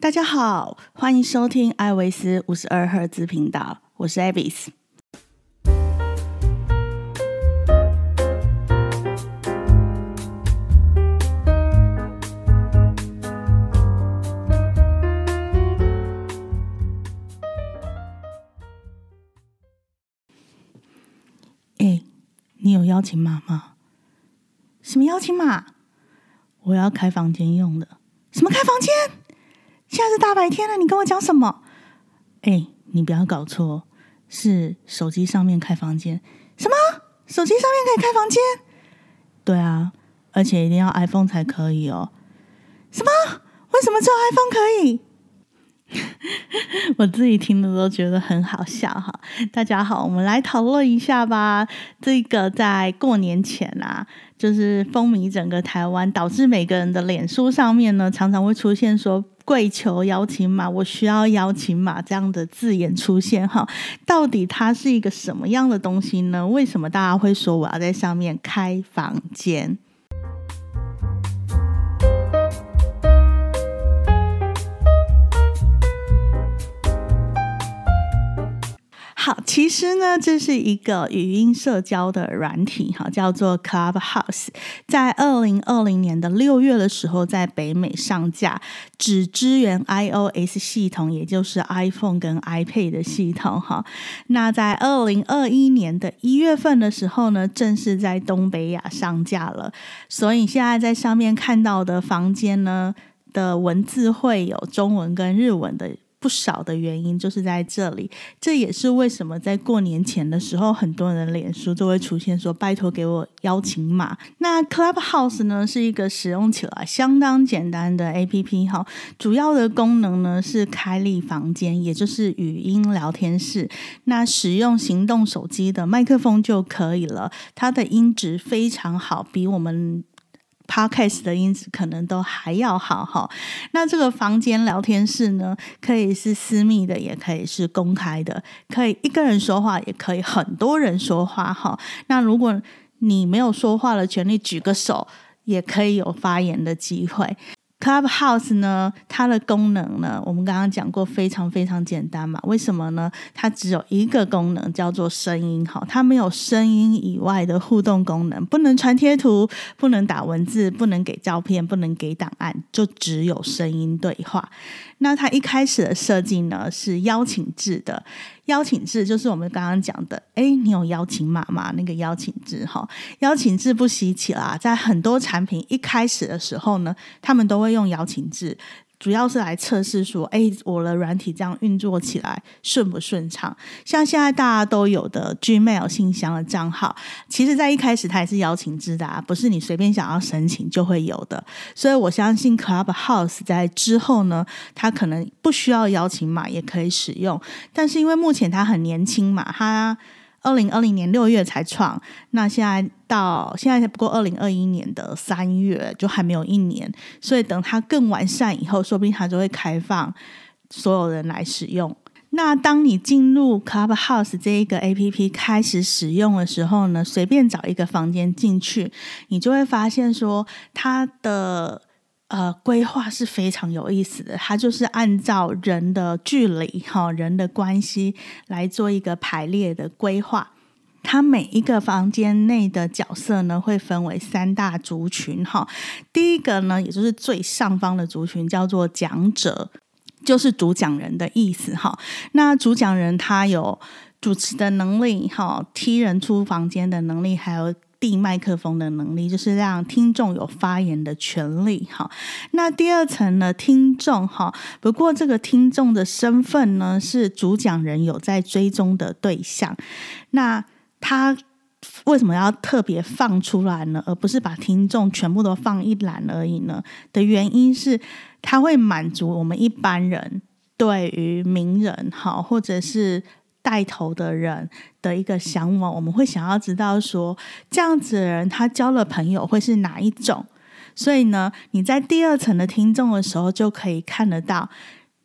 大家好，欢迎收听艾维斯五十二赫兹频道，我是 Avis。哎，你有邀请码吗？什么邀请码？我要开房间用的。什么开房间？现在是大白天了，你跟我讲什么？哎，你不要搞错，是手机上面开房间。什么？手机上面可以开房间？对啊，而且一定要 iPhone 才可以哦。什么？为什么只有 iPhone 可以？我自己听的都觉得很好笑哈！大家好，我们来讨论一下吧。这个在过年前啊，就是风靡整个台湾，导致每个人的脸书上面呢，常常会出现说“跪求邀请码”，我需要邀请码这样的字眼出现哈。到底它是一个什么样的东西呢？为什么大家会说我要在上面开房间？好，其实呢，这是一个语音社交的软体，哈，叫做 Clubhouse，在二零二零年的六月的时候，在北美上架，只支援 iOS 系统，也就是 iPhone 跟 iPad 的系统，哈。那在二零二一年的一月份的时候呢，正式在东北亚上架了。所以现在在上面看到的房间呢的文字会有中文跟日文的。不少的原因就是在这里，这也是为什么在过年前的时候，很多人脸书都会出现说：“拜托给我邀请码。”那 Clubhouse 呢是一个使用起来相当简单的 APP 哈，主要的功能呢是开立房间，也就是语音聊天室。那使用行动手机的麦克风就可以了，它的音质非常好，比我们。Podcast 的音质可能都还要好哈。那这个房间聊天室呢，可以是私密的，也可以是公开的，可以一个人说话，也可以很多人说话哈。那如果你没有说话的权利，举个手也可以有发言的机会。Clubhouse 呢，它的功能呢，我们刚刚讲过，非常非常简单嘛。为什么呢？它只有一个功能，叫做声音。好，它没有声音以外的互动功能，不能传贴图，不能打文字，不能给照片，不能给档案，就只有声音对话。那它一开始的设计呢，是邀请制的。邀请制就是我们刚刚讲的，哎，你有邀请码吗？那个邀请制哈，邀请制不稀奇啦，在很多产品一开始的时候呢，他们都会用邀请制。主要是来测试说，哎，我的软体这样运作起来顺不顺畅？像现在大家都有的 Gmail 信箱的账号，其实在一开始它也是邀请制的，不是你随便想要申请就会有的。所以我相信 Clubhouse 在之后呢，它可能不需要邀请码也可以使用，但是因为目前它很年轻嘛，它。二零二零年六月才创，那现在到现在才不过二零二一年的三月，就还没有一年，所以等它更完善以后，说不定它就会开放所有人来使用。那当你进入 Clubhouse 这一个 A P P 开始使用的时候呢，随便找一个房间进去，你就会发现说它的。呃，规划是非常有意思的，它就是按照人的距离哈，人的关系来做一个排列的规划。它每一个房间内的角色呢，会分为三大族群哈。第一个呢，也就是最上方的族群叫做讲者，就是主讲人的意思哈。那主讲人他有主持的能力哈，踢人出房间的能力，还有。递麦克风的能力，就是让听众有发言的权利。哈，那第二层呢？听众哈，不过这个听众的身份呢，是主讲人有在追踪的对象。那他为什么要特别放出来呢？而不是把听众全部都放一栏而已呢？的原因是，他会满足我们一般人对于名人哈，或者是。带头的人的一个向往，我们会想要知道说，这样子的人他交了朋友会是哪一种？所以呢，你在第二层的听众的时候，就可以看得到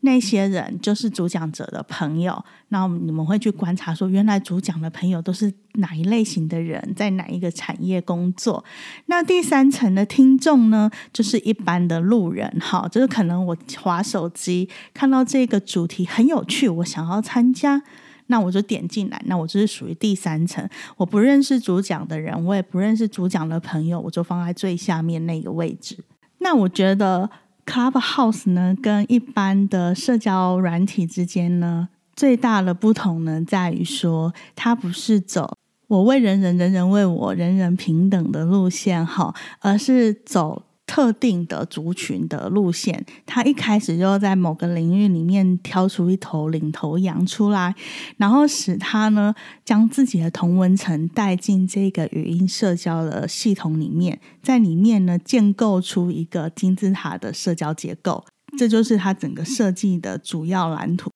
那些人就是主讲者的朋友，那你们会去观察说，原来主讲的朋友都是哪一类型的人，在哪一个产业工作。那第三层的听众呢，就是一般的路人，哈，就是可能我划手机看到这个主题很有趣，我想要参加，那我就点进来，那我就是属于第三层，我不认识主讲的人，我也不认识主讲的朋友，我就放在最下面那个位置。那我觉得。Clubhouse 呢，跟一般的社交软体之间呢，最大的不同呢，在于说，它不是走我为人人，人人为我，人人平等的路线哈，而是走。特定的族群的路线，他一开始就在某个领域里面挑出一头领头羊出来，然后使他呢将自己的同文层带进这个语音社交的系统里面，在里面呢建构出一个金字塔的社交结构，这就是他整个设计的主要蓝图。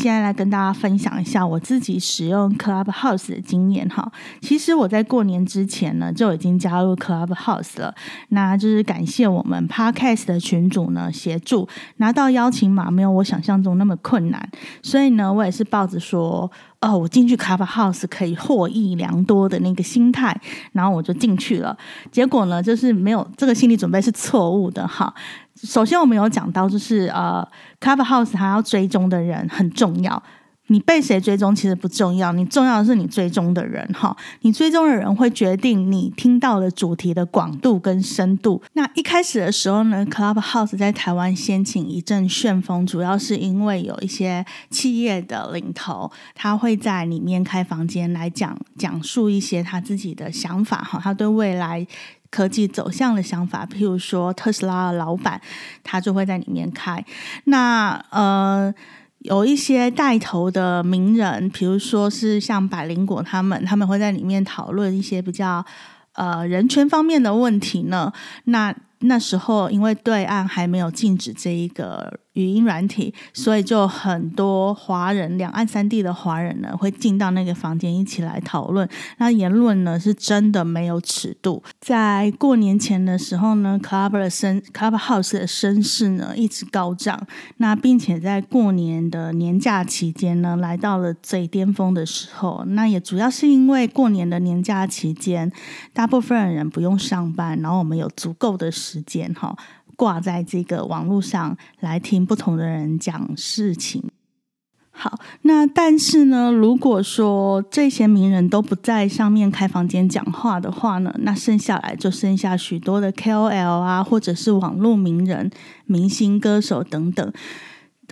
现在来跟大家分享一下我自己使用 Clubhouse 的经验哈。其实我在过年之前呢就已经加入 Clubhouse 了，那就是感谢我们 Podcast 的群主呢协助拿到邀请码，没有我想象中那么困难。所以呢，我也是抱着说，哦，我进去 Clubhouse 可以获益良多的那个心态，然后我就进去了。结果呢，就是没有这个心理准备是错误的哈。首先，我们有讲到，就是呃，Clubhouse 它要追踪的人很重要。你被谁追踪其实不重要，你重要的是你追踪的人哈。你追踪的人会决定你听到的主题的广度跟深度。那一开始的时候呢，Clubhouse 在台湾掀起一阵旋风，主要是因为有一些企业的领头，他会在里面开房间来讲讲述一些他自己的想法哈，他对未来。科技走向的想法，譬如说特斯拉的老板，他就会在里面开。那呃，有一些带头的名人，比如说是像百灵果他们，他们会在里面讨论一些比较呃人权方面的问题呢。那那时候，因为对岸还没有禁止这一个语音软体，所以就很多华人，两岸三地的华人呢，会进到那个房间一起来讨论。那言论呢，是真的没有尺度。在过年前的时候呢，Club 的声，Clubhouse 的声势呢一直高涨。那并且在过年的年假期间呢，来到了最巅峰的时候。那也主要是因为过年的年假期间，大部分人不用上班，然后我们有足够的。时间哈，挂在这个网络上来听不同的人讲事情。好，那但是呢，如果说这些名人都不在上面开房间讲话的话呢，那剩下来就剩下许多的 KOL 啊，或者是网络名人、明星、歌手等等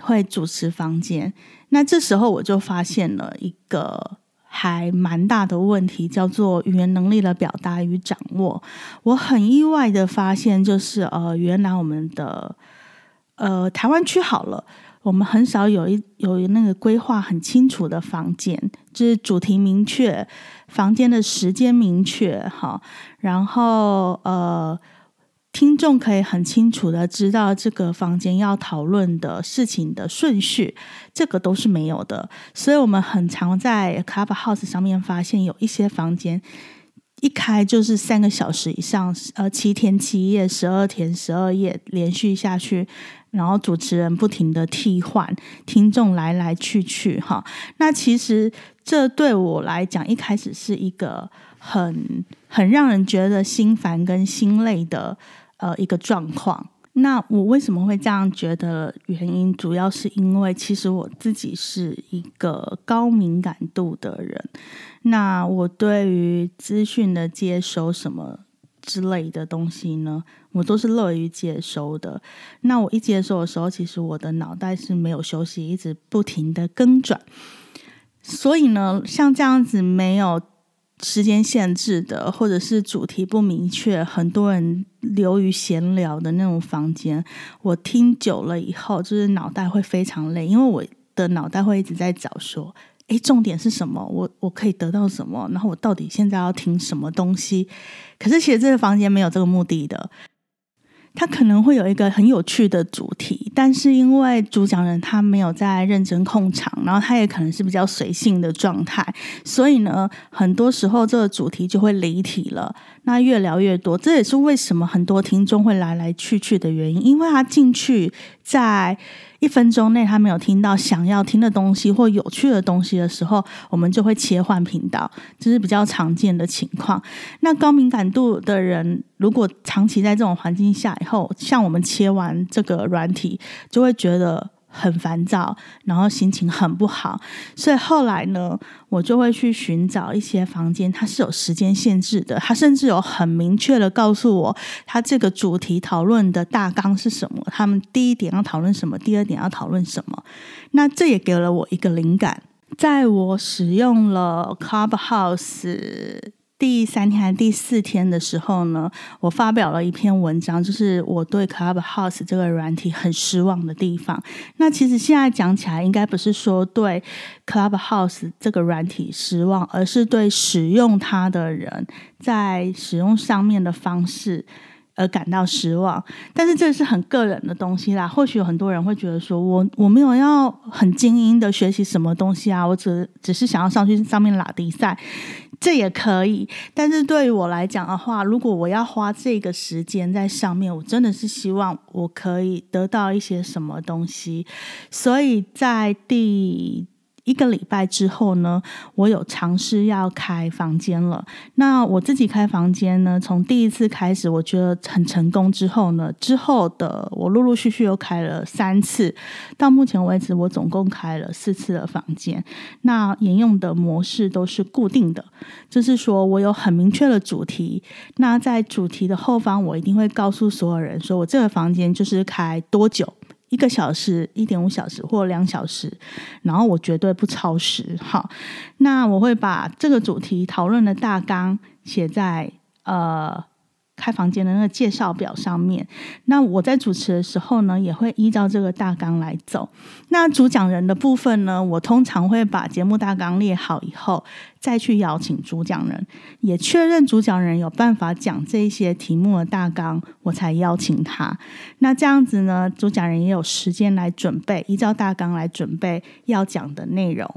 会主持房间。那这时候我就发现了一个。还蛮大的问题，叫做语言能力的表达与掌握。我很意外的发现，就是呃，原来我们的呃台湾区好了，我们很少有一有那个规划很清楚的房间，就是主题明确，房间的时间明确，哈，然后呃。听众可以很清楚的知道这个房间要讨论的事情的顺序，这个都是没有的。所以我们很常在 Clubhouse 上面发现有一些房间一开就是三个小时以上，呃，七天七夜，十二天十二夜连续下去，然后主持人不停的替换，听众来来去去，哈。那其实这对我来讲，一开始是一个很很让人觉得心烦跟心累的。呃，一个状况。那我为什么会这样觉得？原因主要是因为，其实我自己是一个高敏感度的人。那我对于资讯的接收什么之类的东西呢，我都是乐于接收的。那我一接收的时候，其实我的脑袋是没有休息，一直不停的更转。所以呢，像这样子没有。时间限制的，或者是主题不明确，很多人流于闲聊的那种房间，我听久了以后，就是脑袋会非常累，因为我的脑袋会一直在找说，诶，重点是什么？我我可以得到什么？然后我到底现在要听什么东西？可是其实这个房间没有这个目的的。他可能会有一个很有趣的主题，但是因为主讲人他没有在认真控场，然后他也可能是比较随性的状态，所以呢，很多时候这个主题就会离题了。那越聊越多，这也是为什么很多听众会来来去去的原因，因为他进去在。一分钟内他没有听到想要听的东西或有趣的东西的时候，我们就会切换频道，这是比较常见的情况。那高敏感度的人，如果长期在这种环境下以后，像我们切完这个软体，就会觉得。很烦躁，然后心情很不好，所以后来呢，我就会去寻找一些房间，它是有时间限制的，它甚至有很明确的告诉我，它这个主题讨论的大纲是什么，他们第一点要讨论什么，第二点要讨论什么，那这也给了我一个灵感，在我使用了 Clubhouse。第三天还是第四天的时候呢，我发表了一篇文章，就是我对 Clubhouse 这个软体很失望的地方。那其实现在讲起来，应该不是说对 Clubhouse 这个软体失望，而是对使用它的人在使用上面的方式。而感到失望，但是这是很个人的东西啦。或许有很多人会觉得说，我我没有要很精英的学习什么东西啊，我只只是想要上去上面拉比赛，这也可以。但是对于我来讲的话，如果我要花这个时间在上面，我真的是希望我可以得到一些什么东西。所以在第。一个礼拜之后呢，我有尝试要开房间了。那我自己开房间呢，从第一次开始我觉得很成功之后呢，之后的我陆陆续续又开了三次，到目前为止我总共开了四次的房间。那沿用的模式都是固定的，就是说我有很明确的主题。那在主题的后方，我一定会告诉所有人说，我这个房间就是开多久。一个小时、一点五小时或两小时，然后我绝对不超时。好，那我会把这个主题讨论的大纲写在呃。开房间的那个介绍表上面，那我在主持的时候呢，也会依照这个大纲来走。那主讲人的部分呢，我通常会把节目大纲列好以后，再去邀请主讲人，也确认主讲人有办法讲这些题目的大纲，我才邀请他。那这样子呢，主讲人也有时间来准备，依照大纲来准备要讲的内容。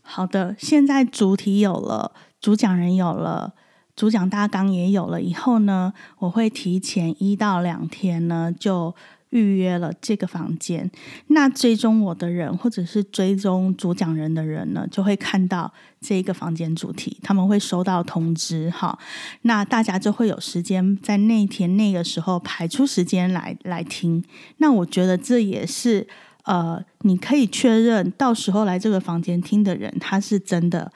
好的，现在主题有了，主讲人有了。主讲大纲也有了以后呢，我会提前一到两天呢就预约了这个房间。那追踪我的人或者是追踪主讲人的人呢，就会看到这个房间主题，他们会收到通知。哈，那大家就会有时间在那天那个时候排出时间来来听。那我觉得这也是呃，你可以确认到时候来这个房间听的人，他是真的。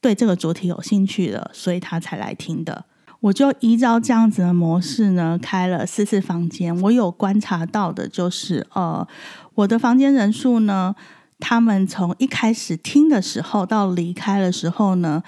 对这个主题有兴趣的，所以他才来听的。我就依照这样子的模式呢，开了四次房间。我有观察到的就是，呃，我的房间人数呢，他们从一开始听的时候到离开的时候呢，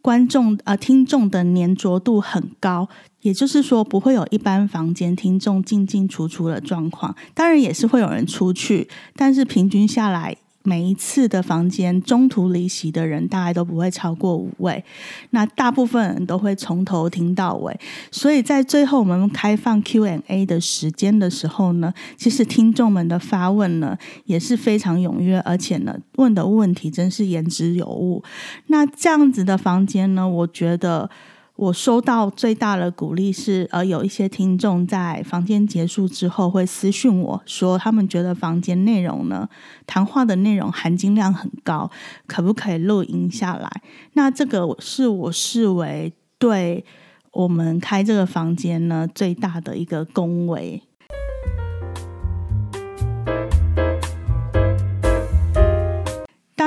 观众呃听众的粘着度很高。也就是说，不会有一般房间听众进进出出的状况。当然也是会有人出去，但是平均下来。每一次的房间中途离席的人大概都不会超过五位，那大部分人都会从头听到尾，所以在最后我们开放 Q&A 的时间的时候呢，其实听众们的发问呢也是非常踊跃，而且呢问的问题真是言之有物。那这样子的房间呢，我觉得。我收到最大的鼓励是，呃，有一些听众在房间结束之后会私讯我说，他们觉得房间内容呢，谈话的内容含金量很高，可不可以录音下来？那这个是我视为对我们开这个房间呢最大的一个恭维。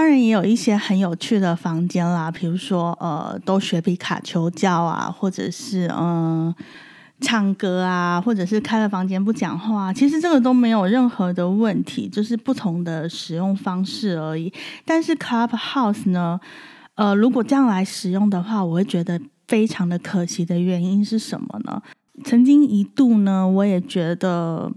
当然也有一些很有趣的房间啦，比如说呃，都学皮卡丘叫啊，或者是嗯唱歌啊，或者是开了房间不讲话，其实这个都没有任何的问题，就是不同的使用方式而已。但是 Clubhouse 呢，呃，如果这样来使用的话，我会觉得非常的可惜的原因是什么呢？曾经一度呢，我也觉得。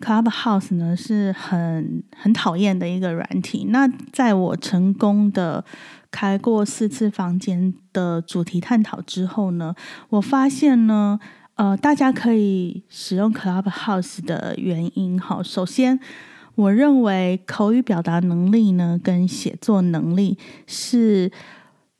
Clubhouse 呢是很很讨厌的一个软体。那在我成功的开过四次房间的主题探讨之后呢，我发现呢，呃，大家可以使用 Clubhouse 的原因哈。首先，我认为口语表达能力呢，跟写作能力是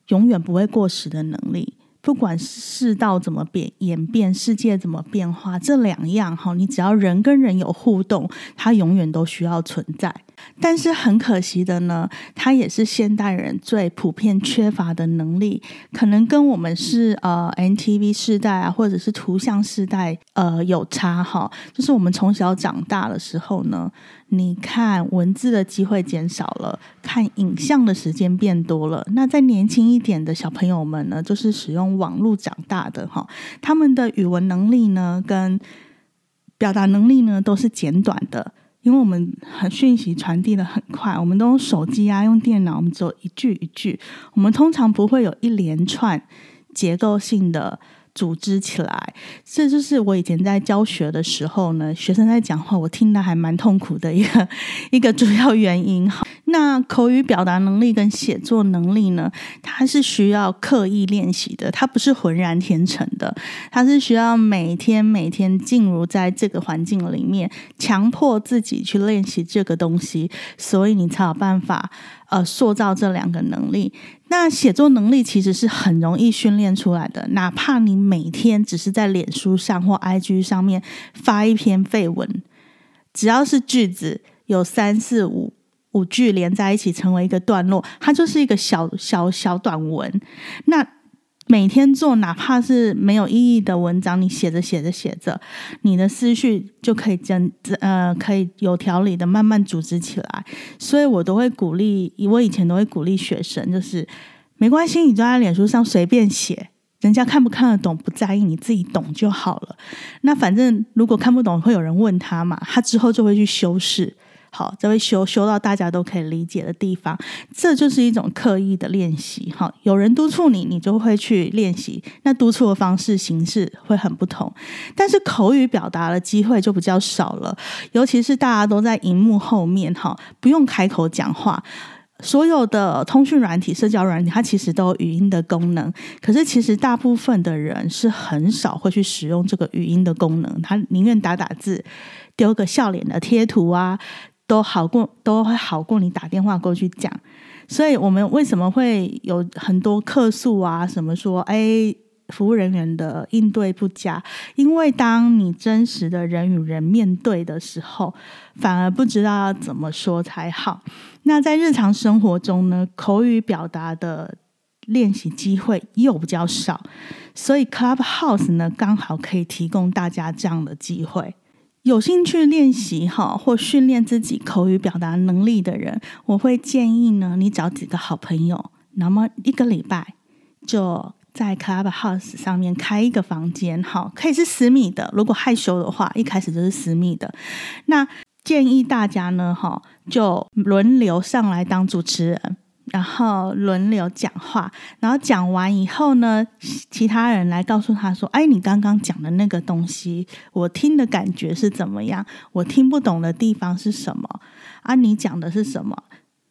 永远不会过时的能力。不管世道怎么变演变，世界怎么变化，这两样哈，你只要人跟人有互动，它永远都需要存在。但是很可惜的呢，它也是现代人最普遍缺乏的能力，可能跟我们是呃 NTV 世代啊，或者是图像世代呃有差哈。就是我们从小长大的时候呢，你看文字的机会减少了，看影像的时间变多了。那在年轻一点的小朋友们呢，就是使用网络长大的哈，他们的语文能力呢，跟表达能力呢，都是简短的。因为我们很讯息传递的很快，我们都用手机啊，用电脑，我们只有一句一句，我们通常不会有一连串结构性的组织起来。这就是我以前在教学的时候呢，学生在讲话，我听的还蛮痛苦的一个一个主要原因。哈。那口语表达能力跟写作能力呢？它是需要刻意练习的，它不是浑然天成的，它是需要每天每天进入在这个环境里面，强迫自己去练习这个东西，所以你才有办法呃塑造这两个能力。那写作能力其实是很容易训练出来的，哪怕你每天只是在脸书上或 IG 上面发一篇废文，只要是句子有三四五。五句连在一起成为一个段落，它就是一个小小小短文。那每天做，哪怕是没有意义的文章，你写着写着写着，你的思绪就可以真呃可以有条理的慢慢组织起来。所以我都会鼓励，我以前都会鼓励学生，就是没关系，你就在脸书上随便写，人家看不看得懂不在意，你自己懂就好了。那反正如果看不懂，会有人问他嘛，他之后就会去修饰。好，这会修修到大家都可以理解的地方，这就是一种刻意的练习。哈，有人督促你，你就会去练习。那督促的方式形式会很不同，但是口语表达的机会就比较少了。尤其是大家都在荧幕后面，哈，不用开口讲话。所有的通讯软体、社交软体，它其实都有语音的功能。可是，其实大部分的人是很少会去使用这个语音的功能，他宁愿打打字，丢个笑脸的贴图啊。都好过，都会好过你打电话过去讲。所以，我们为什么会有很多客诉啊？什么说，哎，服务人员的应对不佳？因为当你真实的人与人面对的时候，反而不知道要怎么说才好。那在日常生活中呢，口语表达的练习机会又比较少，所以 Clubhouse 呢，刚好可以提供大家这样的机会。有兴趣练习哈或训练自己口语表达能力的人，我会建议呢，你找几个好朋友，那么一个礼拜就在 Clubhouse 上面开一个房间，哈，可以是私密的。如果害羞的话，一开始就是私密的。那建议大家呢，哈，就轮流上来当主持人。然后轮流讲话，然后讲完以后呢，其他人来告诉他说：“哎，你刚刚讲的那个东西，我听的感觉是怎么样？我听不懂的地方是什么？啊，你讲的是什么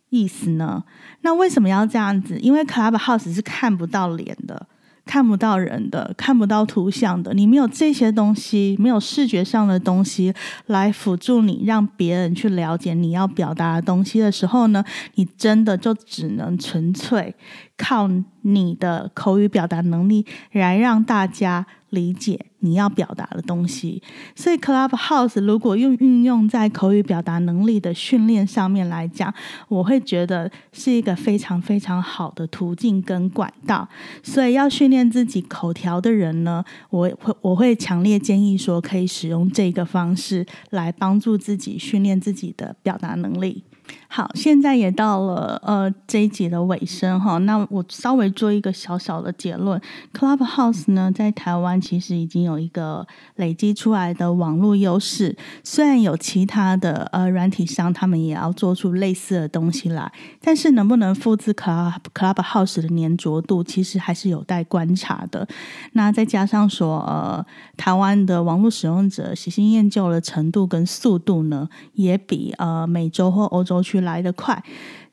意思呢？那为什么要这样子？因为 Clubhouse 是看不到脸的。”看不到人的，看不到图像的，你没有这些东西，没有视觉上的东西来辅助你，让别人去了解你要表达的东西的时候呢，你真的就只能纯粹靠你的口语表达能力来让大家。理解你要表达的东西，所以 Clubhouse 如果用运用在口语表达能力的训练上面来讲，我会觉得是一个非常非常好的途径跟管道。所以要训练自己口条的人呢，我会我会强烈建议说，可以使用这个方式来帮助自己训练自己的表达能力。好，现在也到了呃这一集的尾声哈，那我稍微做一个小小的结论，Clubhouse 呢在台湾其实已经有一个累积出来的网络优势，虽然有其他的呃软体商他们也要做出类似的东西来，但是能不能复制 Club Clubhouse 的粘着度，其实还是有待观察的。那再加上说呃台湾的网络使用者喜新厌旧的程度跟速度呢，也比呃美洲或欧洲区。来得快。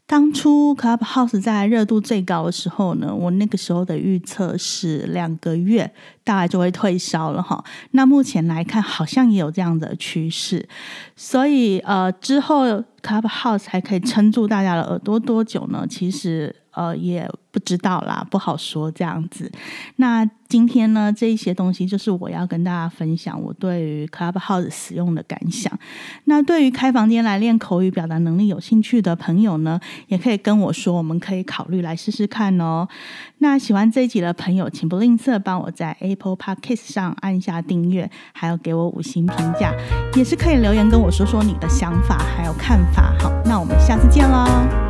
当初 Clubhouse 在热度最高的时候呢，我那个时候的预测是两个月大概就会退烧了哈。那目前来看，好像也有这样的趋势，所以呃，之后 Clubhouse 还可以撑住大家的耳朵多久呢？其实。呃，也不知道啦，不好说这样子。那今天呢，这一些东西就是我要跟大家分享我对于 Clubhouse 使用的感想。那对于开房间来练口语表达能力有兴趣的朋友呢，也可以跟我说，我们可以考虑来试试看哦。那喜欢这一集的朋友，请不吝啬帮我在 Apple Podcast 上按下订阅，还有给我五星评价，也是可以留言跟我说说你的想法还有看法。好，那我们下次见喽。